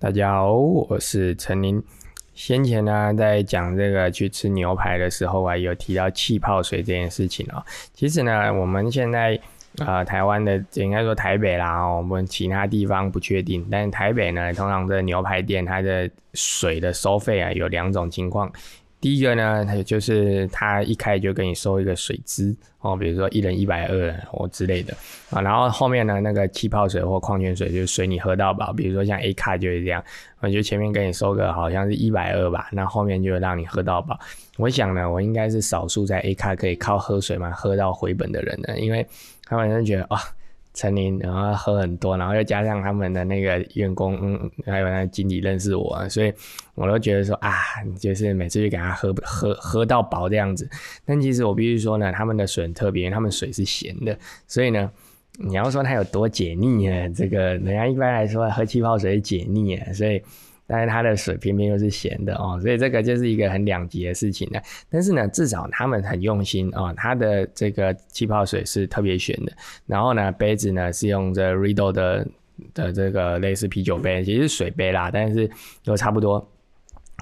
大家好，我是陈林。先前呢，在讲这个去吃牛排的时候啊，有提到气泡水这件事情哦。其实呢，我们现在呃，台湾的应该说台北啦，我们其他地方不确定。但是台北呢，通常的牛排店它的水的收费啊，有两种情况。第一个呢，它就是他一开就给你收一个水资哦，比如说一人一百二或之类的啊，然后后面呢那个气泡水或矿泉水就随你喝到饱，比如说像 A 卡就是这样，我就前面给你收个好像是一百二吧，那后面就让你喝到饱。我想呢，我应该是少数在 A 卡可以靠喝水嘛喝到回本的人呢，因为他们就觉得啊。陈林，然后喝很多，然后又加上他们的那个员工，嗯，还有那经理认识我，所以我都觉得说啊，就是每次就给他喝喝喝到饱这样子。但其实我必须说呢，他们的水很特别，他们水是咸的，所以呢，你要说它有多解腻啊？这个人家一般来说喝气泡水解腻啊，所以。但是它的水偏偏又是咸的哦，所以这个就是一个很两极的事情呢。但是呢，至少他们很用心哦，它的这个气泡水是特别咸的。然后呢，杯子呢是用这 Riddle 的的这个类似啤酒杯，其实是水杯啦，但是都差不多，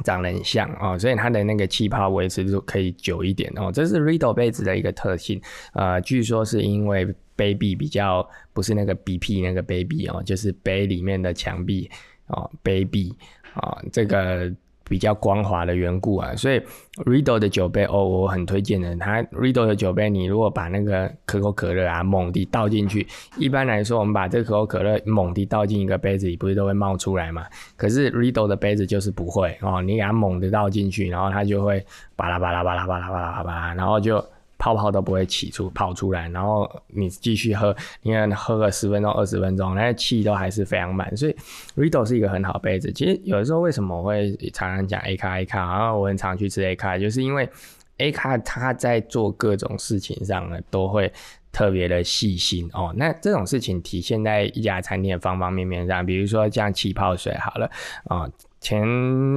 长得很像哦，所以它的那个气泡维持就可以久一点哦。这是 Riddle 杯子的一个特性。呃，据说是因为杯壁比较不是那个 BP 那个杯壁哦，就是杯里面的墙壁哦，杯壁。啊，这个比较光滑的缘故啊，所以 Riddle 的酒杯哦，我很推荐的。它 Riddle 的酒杯，你如果把那个可口可乐啊猛地倒进去，一般来说，我们把这可口可乐猛地倒进一个杯子里，不是都会冒出来嘛？可是 Riddle 的杯子就是不会哦，你给它猛地倒进去，然后它就会巴拉巴拉巴拉巴拉巴拉巴拉，然后就。泡泡都不会起出跑出来，然后你继续喝，你看喝个十分钟、二十分钟，那气都还是非常满。所以 Riddle 是一个很好杯子。其实有的时候为什么我会常常讲 A 卡 A 卡，然后我很常去吃 A 卡，就是因为 A 卡它在做各种事情上呢，都会特别的细心哦。那这种事情体现在一家餐厅的方方面面上，比如说像气泡水好了啊。前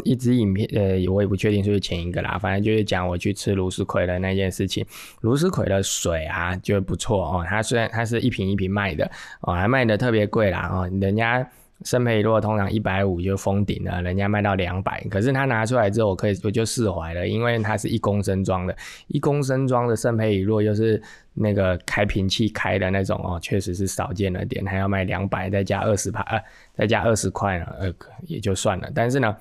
一支影片，呃，我也不确定是不是前一个啦，反正就是讲我去吃卢斯葵的那件事情。卢斯葵的水啊，就不错哦。它虽然它是一瓶一瓶卖的，哦，还卖的特别贵啦，哦，人家。圣佩洛通常一百五就封顶了，人家卖到两百，可是他拿出来之后，我可以我就释怀了，因为它是一公升装的，一公升装的圣佩洛又是那个开瓶器开的那种哦，确实是少见了点，还要卖两百，再加二十帕，呃，再加二十块呢，呃，也就算了。但是呢，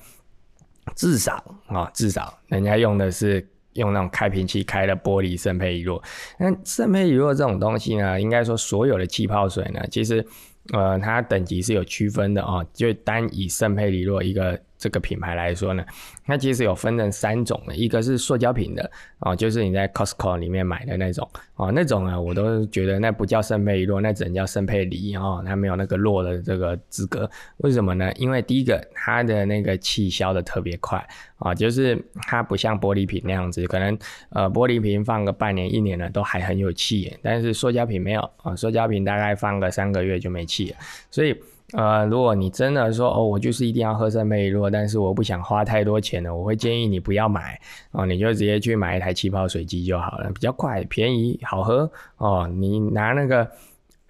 至少啊，至少人家用的是用那种开瓶器开的玻璃圣佩洛。那圣佩洛这种东西呢，应该说所有的气泡水呢，其实。呃，它等级是有区分的啊，就单以圣佩里洛一个。这个品牌来说呢，它其实有分成三种的，一个是塑胶瓶的哦，就是你在 Costco 里面买的那种哦，那种呢我都觉得那不叫圣佩洛，那只能叫圣佩里哦，它没有那个洛的这个资格。为什么呢？因为第一个它的那个气消的特别快啊，就是它不像玻璃瓶那样子，可能呃玻璃瓶放个半年一年了都还很有气，但是塑胶瓶没有啊，塑胶瓶大概放个三个月就没气了，所以。呃，如果你真的说哦，我就是一定要喝圣贝洛，但是我不想花太多钱呢，我会建议你不要买哦，你就直接去买一台气泡水机就好了，比较快、便宜、好喝哦。你拿那个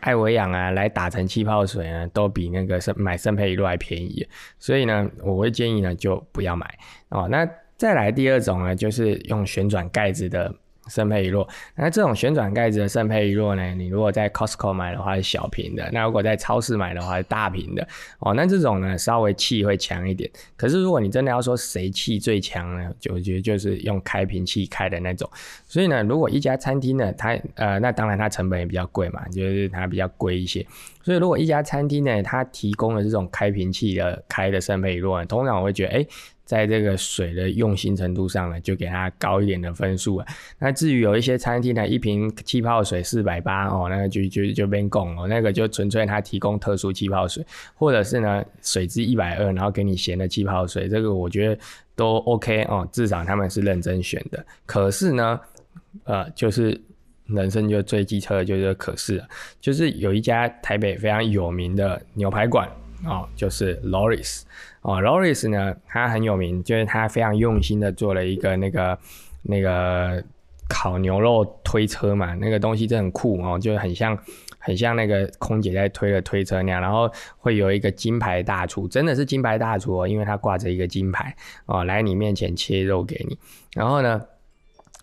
艾维养啊来打成气泡水呢，都比那个圣买圣贝洛还便宜，所以呢，我会建议呢就不要买哦。那再来第二种呢，就是用旋转盖子的。圣佩里洛，那这种旋转盖子的圣佩里洛呢？你如果在 Costco 买的话是小瓶的，那如果在超市买的话是大瓶的哦。那这种呢稍微气会强一点。可是如果你真的要说谁气最强呢？就我觉得就是用开瓶器开的那种。所以呢，如果一家餐厅呢，它呃，那当然它成本也比较贵嘛，就是它比较贵一些。所以如果一家餐厅呢，它提供了这种开瓶器的开的圣佩里洛，通常我会觉得，哎。在这个水的用心程度上呢，就给它高一点的分数啊。那至于有一些餐厅呢，一瓶气泡水四百八哦，那就就就变供哦，那个就纯粹它提供特殊气泡水，或者是呢水质一百二，然后给你咸的气泡水，这个我觉得都 OK 哦，至少他们是认真选的。可是呢，呃，就是人生就最机车的就是可是，就是有一家台北非常有名的牛排馆。哦，就是 Loris 哦，Loris 呢，他很有名，就是他非常用心的做了一个那个那个烤牛肉推车嘛，那个东西真很酷哦，就是很像很像那个空姐在推的推车那样，然后会有一个金牌大厨，真的是金牌大厨哦，因为他挂着一个金牌哦，来你面前切肉给你，然后呢？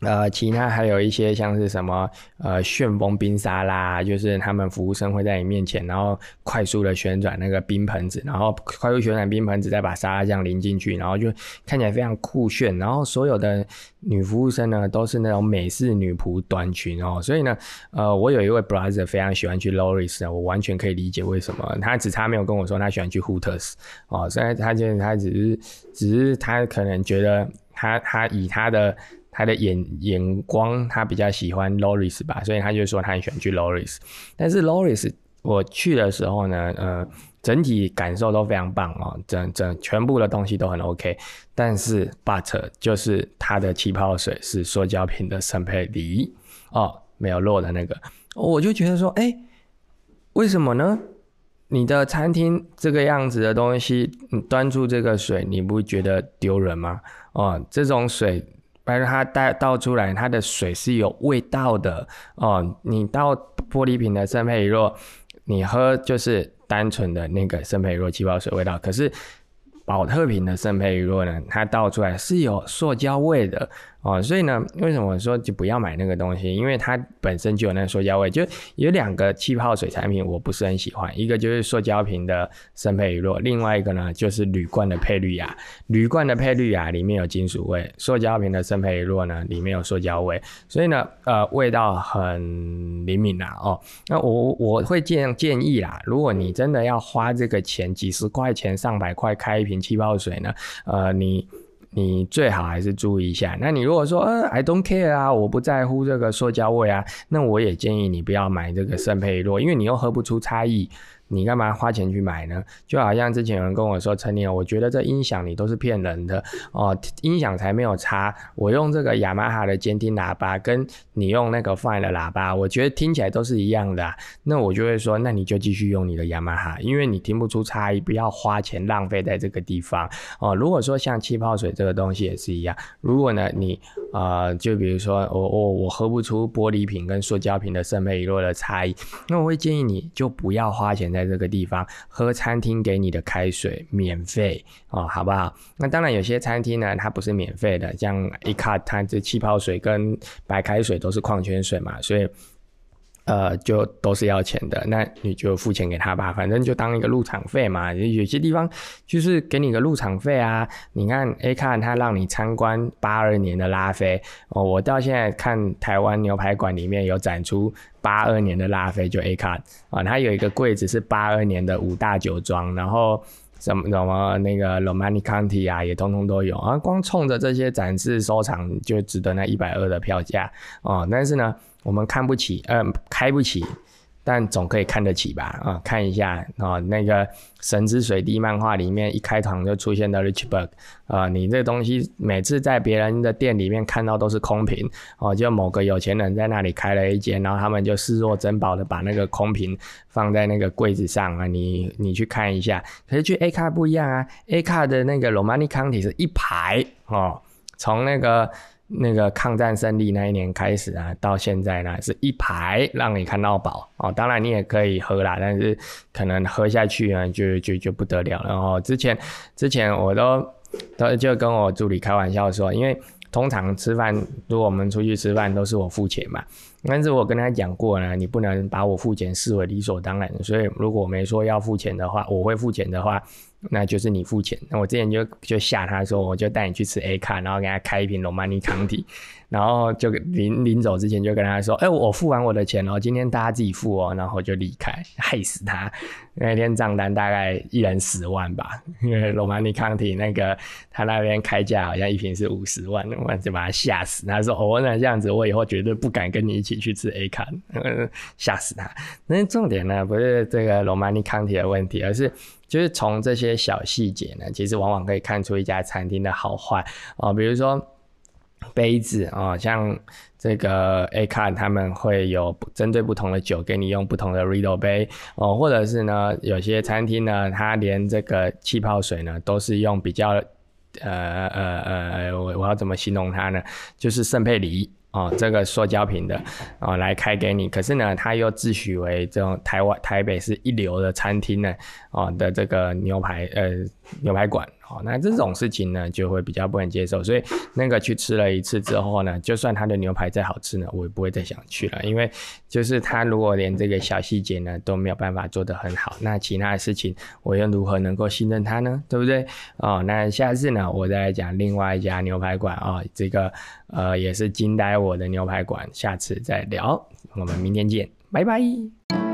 呃，其他还有一些像是什么呃旋风冰沙拉，就是他们服务生会在你面前，然后快速的旋转那个冰盆子，然后快速旋转冰盆子，再把沙拉酱淋进去，然后就看起来非常酷炫。然后所有的女服务生呢，都是那种美式女仆短裙哦。所以呢，呃，我有一位 brother 非常喜欢去 Loris，我完全可以理解为什么。他只差没有跟我说他喜欢去 Hooters 哦，虽然他觉得他只是只是他可能觉得他他以他的。他的眼眼光，他比较喜欢 Loris 吧，所以他就说他很喜欢去 Loris。但是 Loris 我去的时候呢，呃，整体感受都非常棒哦，整整全部的东西都很 OK。但是 But 就是它的气泡水是塑胶瓶的圣佩里哦，没有落的那个，我就觉得说，哎，为什么呢？你的餐厅这个样子的东西，你端出这个水，你不觉得丢人吗？哦，这种水。把它带倒出来，它的水是有味道的哦。你倒玻璃瓶的圣佩里若，你喝就是单纯的那个圣佩里若气泡水味道。可是保特瓶的圣佩里若呢，它倒出来是有塑胶味的。哦，所以呢，为什么说就不要买那个东西？因为它本身就有那个塑胶味。就有两个气泡水产品，我不是很喜欢。一个就是塑胶瓶的圣佩雨洛，另外一个呢就是铝罐的佩绿雅。铝罐的佩绿雅里面有金属味，塑胶瓶的圣佩雨洛呢里面有塑胶味。所以呢，呃，味道很灵敏啦。哦，那我我会建建议啦，如果你真的要花这个钱，几十块钱、上百块开一瓶气泡水呢，呃，你。你最好还是注意一下。那你如果说，呃，I don't care 啊，我不在乎这个塑胶味啊，那我也建议你不要买这个圣佩洛，因为你又喝不出差异。你干嘛花钱去买呢？就好像之前有人跟我说，陈年，我觉得这音响你都是骗人的哦，音响才没有差。我用这个雅马哈的监听喇叭，跟你用那个 Fine 的喇叭，我觉得听起来都是一样的。那我就会说，那你就继续用你的雅马哈，因为你听不出差异，不要花钱浪费在这个地方哦。如果说像气泡水这个东西也是一样，如果呢你呃，就比如说我我我喝不出玻璃瓶跟塑胶瓶的圣佩洛的差异，那我会建议你就不要花钱。在这个地方喝餐厅给你的开水免费哦，好不好？那当然有些餐厅呢，它不是免费的，像一卡它这气泡水跟白开水都是矿泉水嘛，所以。呃，就都是要钱的，那你就付钱给他吧，反正就当一个入场费嘛。有些地方就是给你个入场费啊。你看 A 看他让你参观八二年的拉菲哦，我到现在看台湾牛排馆里面有展出八二年的拉菲，就 A 卡啊，它有一个柜子是八二年的五大酒庄，然后什么什么那个 Romani County 啊，也通通都有啊。光冲着这些展示收藏就值得那一百二的票价啊。但是呢。我们看不起，嗯，开不起，但总可以看得起吧？啊，看一下啊，那个《神之水滴》漫画里面一开场就出现的 Richburg，啊，你这东西每次在别人的店里面看到都是空瓶，哦，就某个有钱人在那里开了一间，然后他们就视若珍宝的把那个空瓶放在那个柜子上啊，你你去看一下，可是去 A 卡不一样啊，A 卡的那个 Romani County 是一排哦，从那个。那个抗战胜利那一年开始啊，到现在呢是一排让你看到饱哦。当然你也可以喝啦，但是可能喝下去呢就就就不得了了哦。之前之前我都都就跟我助理开玩笑说，因为通常吃饭如果我们出去吃饭都是我付钱嘛，但是我跟他讲过呢，你不能把我付钱视为理所当然。所以如果我没说要付钱的话，我会付钱的话。那就是你付钱。那我之前就就吓他说，我就带你去吃 A 卡，然后给他开一瓶罗曼尼康体，然后就临临走之前就跟他说，哎，我付完我的钱哦，今天大家自己付哦，然后就离开，害死他。那天账单大概一人十万吧，因为罗曼尼康体那个他那边开价好像一瓶是五十万，我就把他吓死。他说，哦，那这样子我以后绝对不敢跟你一起去吃 A 卡，吓死他。那重点呢，不是这个罗曼尼康体的问题，而是。就是从这些小细节呢，其实往往可以看出一家餐厅的好坏哦。比如说杯子哦，像这个 A 卡他们会有针对不同的酒给你用不同的 Riddle 杯哦，或者是呢，有些餐厅呢，它连这个气泡水呢都是用比较呃呃呃，我我要怎么形容它呢？就是圣佩里哦，这个塑胶瓶的哦来开给你，可是呢，他又自诩为这种台湾台北是一流的餐厅呢哦的这个牛排呃牛排馆。哦，那这种事情呢，就会比较不能接受，所以那个去吃了一次之后呢，就算他的牛排再好吃呢，我也不会再想去了，因为就是他如果连这个小细节呢都没有办法做得很好，那其他的事情我又如何能够信任他呢？对不对？哦，那下次呢，我再来讲另外一家牛排馆啊，这个呃也是惊呆我的牛排馆，下次再聊，我们明天见，拜拜。